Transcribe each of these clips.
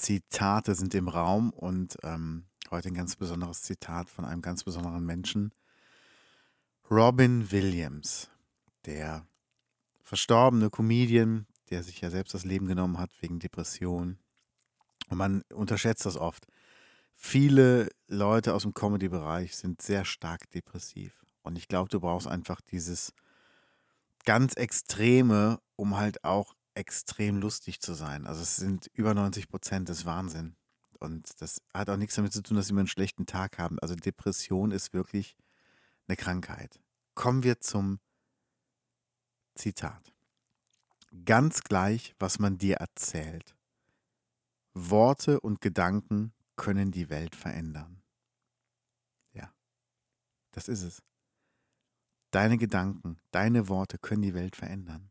Zitate sind im Raum und ähm, heute ein ganz besonderes Zitat von einem ganz besonderen Menschen. Robin Williams, der verstorbene Comedian, der sich ja selbst das Leben genommen hat wegen Depression. Und man unterschätzt das oft. Viele Leute aus dem Comedy-Bereich sind sehr stark depressiv. Und ich glaube, du brauchst einfach dieses ganz Extreme, um halt auch extrem lustig zu sein. Also es sind über 90 Prozent des Wahnsinn. Und das hat auch nichts damit zu tun, dass sie immer einen schlechten Tag haben. Also Depression ist wirklich eine Krankheit. Kommen wir zum Zitat. Ganz gleich, was man dir erzählt. Worte und Gedanken können die Welt verändern. Ja, das ist es. Deine Gedanken, deine Worte können die Welt verändern.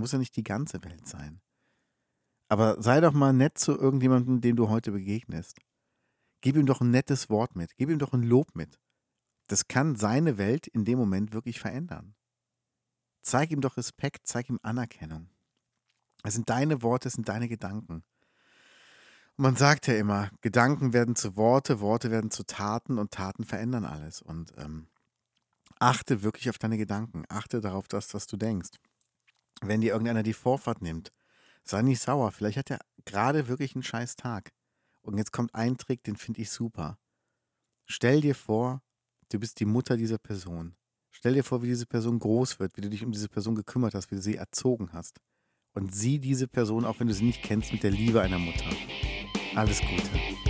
Muss ja nicht die ganze Welt sein. Aber sei doch mal nett zu irgendjemandem, dem du heute begegnest. Gib ihm doch ein nettes Wort mit. Gib ihm doch ein Lob mit. Das kann seine Welt in dem Moment wirklich verändern. Zeig ihm doch Respekt, zeig ihm Anerkennung. Es sind deine Worte, es sind deine Gedanken. Und man sagt ja immer, Gedanken werden zu Worte, Worte werden zu Taten und Taten verändern alles. Und ähm, achte wirklich auf deine Gedanken. Achte darauf, dass, was du denkst wenn dir irgendeiner die Vorfahrt nimmt, sei nicht sauer. Vielleicht hat er gerade wirklich einen scheiß Tag. Und jetzt kommt ein Trick, den finde ich super. Stell dir vor, du bist die Mutter dieser Person. Stell dir vor, wie diese Person groß wird, wie du dich um diese Person gekümmert hast, wie du sie erzogen hast. Und sieh diese Person, auch wenn du sie nicht kennst, mit der Liebe einer Mutter. Alles Gute.